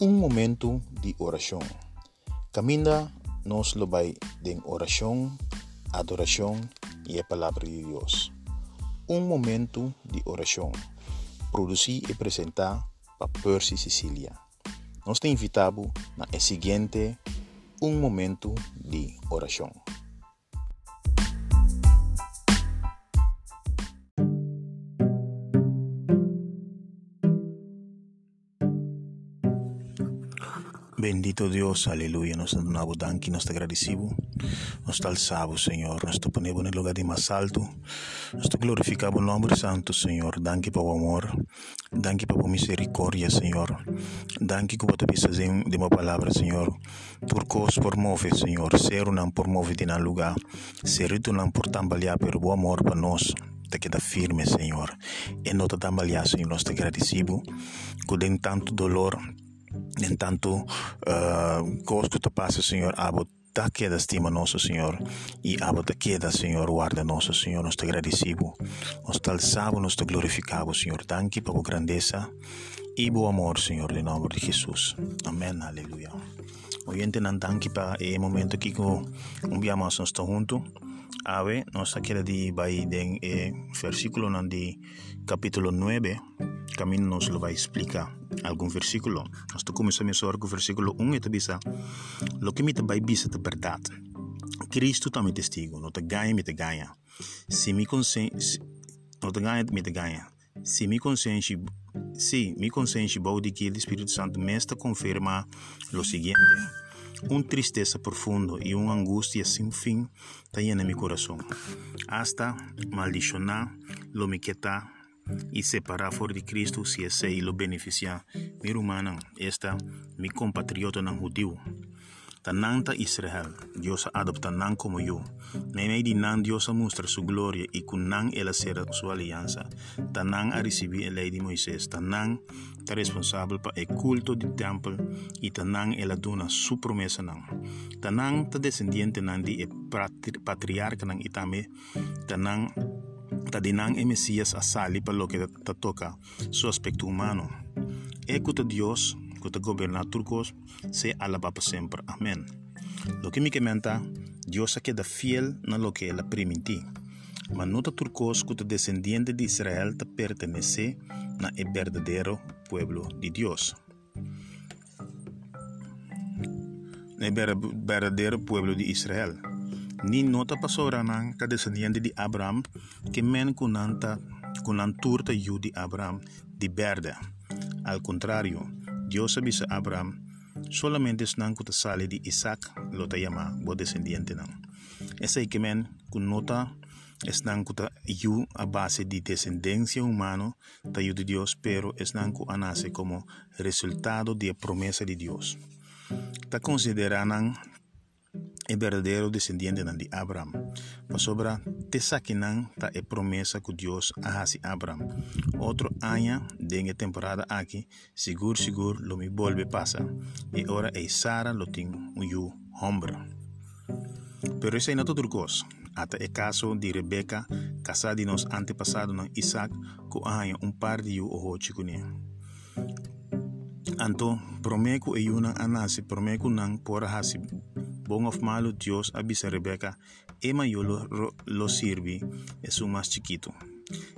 um momento de oração. Caminha nos lo vai de oração, adoração e a palavra de Deus. Um momento de oração. Produzir e apresentar para Percy Sicília. Nós te invitamos na seguinte um momento de oração. Bendito Dios, aleluya. Nos danki, nos te agradecemos, nos te alzamos, Señor. Nos te ponemos el lugar de más alto. Nos te glorificamos, nombre santo, Señor. Danke por amor. Danke por misericordia, Señor. Danke por te pisas de uma palavra, Señor. Turcos por mover, Señor. Ser un por mover de un lugar. Ser tu por tambalear, pero bom amor para nós te queda firme, Senhor. E não te tambalear, Senhor. Nós te agradecemos. Que tanto dolor en tanto uh, cosas que te pasa, Señor, abo te queda estima nosso Senhor e abo te queda, Senhor, guarda nosso Senhor, nos te agradecemos, nos te alzamos, nos te glorificamos, Senhor, danke por grandeza e bom amor, Senhor, em nome de Jesus. Amém, aleluia. Oyente, não danke para o momento que mais nós estamos juntos. Ave, nós queda de vai de eh, versículo de capítulo 9, caminho nos lo explicar algum versículo. Nós começamos a com o versículo 1 e bisa lo que me te vai bisa de verdade. Cristo também testigo, não te ganha, me te ganha. Se me consciência, não te ganha, me te ganha. Se me consciência, se me consciência bom de que o Espírito Santo me está confirma o seguinte: Un tristeza profundo y una angustia sin fin llena mi corazón, hasta maldicionar lo me quita y separar fuera de Cristo si ese y lo beneficia mi hermana, esta mi compatriota no judío. Tanang ta Israel, Dios adopta nan como yo. Nene di nan Dios mostra su gloria y con nan él hacer su alianza. Tanang a recibir el ley de Moisés. Tanang ta responsable para el culto del templo y tanang él aduna su promesa nan. Tanang ta descendiente nan di patriarca nan itame. Tanang Tadinang e Messias asali para lo que te toca su aspecto humano. Écoute Dios, que te goberna turcos, se alaba para siempre. Amén. Lo que me comenta, Dios se queda fiel na lo que él. Mas no turcos que te descendiente de Israel te pertenece na el verdadero pueblo de Dios. El verdadero pueblo de Israel. Ni nota pasora nang ka descendiente de Abraham que men kunanta kunanturta yu de Abraham de verde. Al contrario, Dios avisó a Abraham, solamente snangkutasali di Isaac lotayama, bo descendiente nang. Esa ikimen kunnota snangkuta yu a base de descendencia humana tayu de Dios, pero snangku anase como resultado de promesa de Dios. Ta consideranan el verdadero descendiente de Abraham. Pasobra sobra te saquinan ta é promessa que Deus hace a Abraham. Outro ano de temporada aqui, seguro seguro lo me volve passa. E ora é Sara lo tem um homem. Pero isso é não tudo coisa. Até é caso de Rebeca, casada de nos antepassado no Isaac, que há um par de o hoje com Anto, promeco e una anasi, promeco nang por hasi Bom of malo Dios avisa Rebeca, Emma yo lo, lo sirvi, es un más chiquito.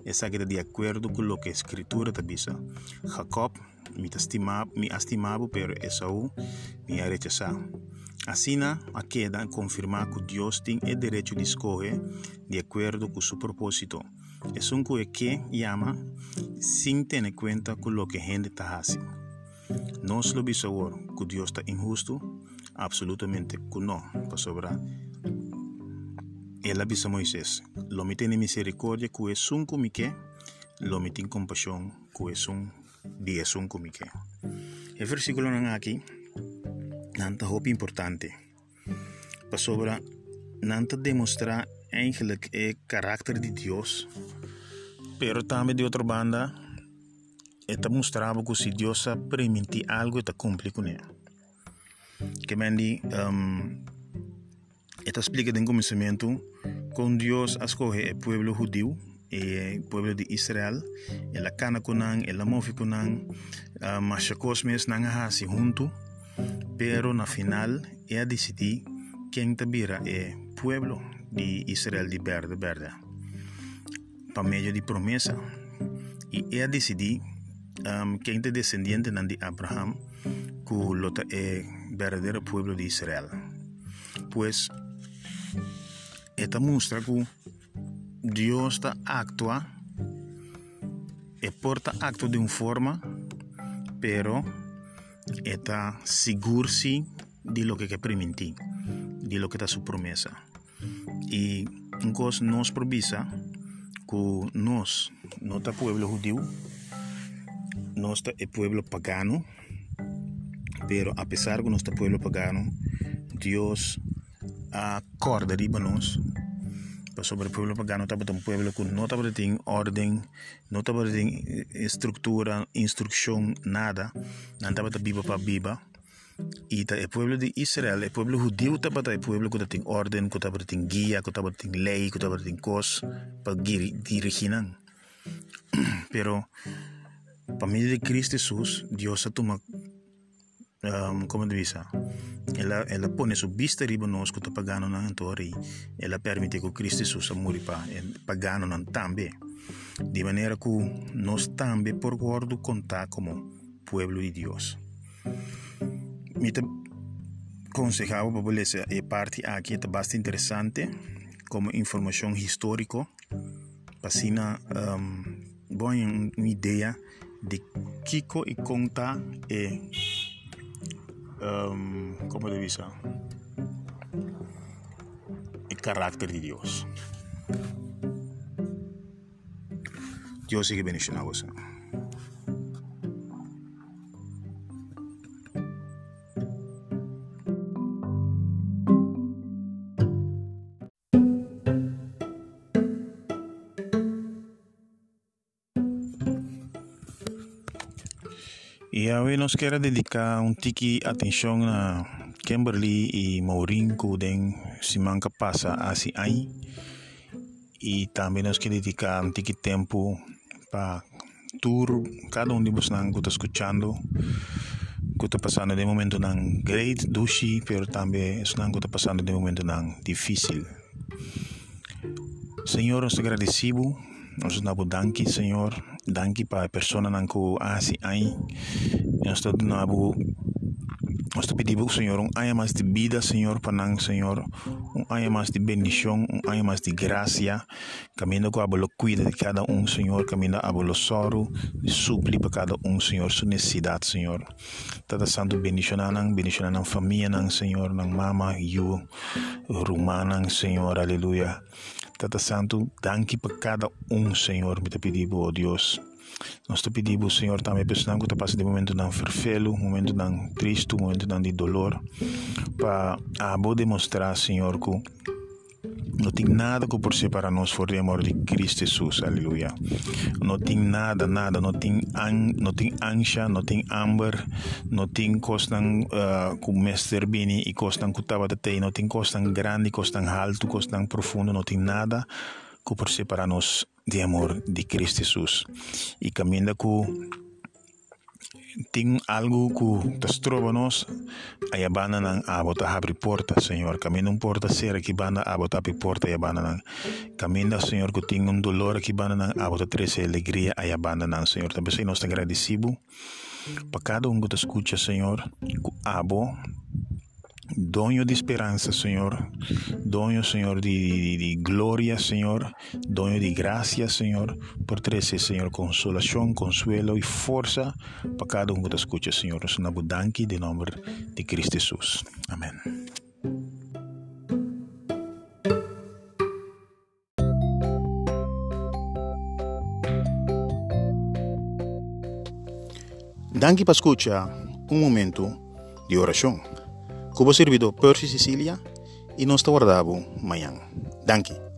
Esa que de acuerdo con lo que escritura te avisa. Jacob me estimaba, me estimaba pero Esaú me ha rechazado. Así queda confirmar que Dios tiene el derecho de escoger de acuerdo con su propósito. Es un que llama sin tener cuenta con lo que gente está haciendo. No es lo bisawor que Dios está injusto, absolutamente que no, para sobrar. Él avisa a Moisés, lo me tiene misericordia que es un que, lo me tiene compasión que es un es un que. El versículo aquí, nanta hoop importante. Para sobra, nanta demostrar eigenlijk el carácter de Dios, pero también de otra banda, esta mostrava que se Deus permite algo, está cumpre com ele que mendi um, esta explica de un comenzamiento con Dios escoge el pueblo judío eh, el pueblo de Israel, el Akana Conan, el Amofi Conan, uh, ah, Machacosmes Nangahasi junto, pero na final ella decidí quién tabira el pueblo de Israel de verde, verde, para medio de promesa. Y ella decidí ah, um, quién es descendiente de Abraham, que es el verdadero pueblo de Israel. Pues esta mostra que Deus está actua e porta acto de uma forma pero está seguro de lo que que permitir de lo que está su promesa. Y Dios nos provisa que nos, nuestro pueblo judío, nuestro pueblo pagano, pero a pesar de nuestro pueblo pagano, Dios acorda de nos pues sobre el pueblo pagano, estaba un pueblo que no estaba de orden, no estaba estructura, instrucción, nada, no estaba de viva para viva. Y el pueblo de Israel, el pueblo judío, estaba el pueblo que tenía orden, que estaba de guía, que estaba de ley, que estaba de cosas para dirigir. Pero para mí de Cristo Jesús, Dios ha tomado um, como diz, ela ela põe sua vista riba nós que está pagando na antori, ela permite que Cristo Jesus morra para pagando não também. De maneira que nós também por gordo contar como pueblo de Deus. Me aconsejaba para essa parte aqui é bastante interessante como informação histórica para um, boa uma ideia de Kiko e conta e um, ¿cómo le? El carácter de Dios. Dios sigue bendicionando a vosotros. Hoje nós quero dedicar um tique atenção a Kimberly e que den semana que passa assim aí. E também nós queremos dedicar um tique tempo para tour cada um de vocês que está escutando está passando de momento não great, dushi, pero também que está passando de momento não difícil. Senhor, nós agradecemos, nós damos danke, Senhor, danki para persona ko asi ai nós estamos nabu nós te pedimos Senhor um ano mais de vida Senhor para nós Senhor um ano mais de bendição um ano mais de graça caminho com a bolo cuida de cada um Senhor caminho a bolo soro supli para cada um Senhor sua necessidade Senhor toda santo bendição nang bendição nang família nang Senhor nang mama you rumana Senhor aleluia Tata Santo, danke para cada um, Senhor, me te pedimos, oh Deus. Nós te pedimos, Senhor, também precisamos que passe de momento de ferfelo, momento de triste, momento de dolor, para a demonstrar, Senhor, que não tem nada que por separar nós for de amor de Cristo Jesus, aleluia. Não tem nada, nada, não tem, an, não tem ancha, não tem amber, não tem costan uh, com mestre bini e costan com tabatei, não tem costan grande, costan alto, costan profundo, não tem nada que por separar nós de amor de Cristo Jesus. E caminha com tem algo que tas trova nós a banda não abota abre porta senhor caminho um porta ser aqui banda abota abre porta a banda caminho senhor que tem um dolor aqui banda não abota três alegria aí a senhor também nós agradecido para cada um que te escuta senhor abo Doño de esperança, Senhor. Doño, Senhor, de, de, de Senhor. Doño de graça, Senhor. Por trazer, Senhor, consolação, consuelo e força para cada um que te escuta, Senhor. Nos nabudanque de nome de Cristo Jesus. Amém. Danke para escuchar um momento de oração. Como servidor Percy Sicilia e nós te amanhã. Danke.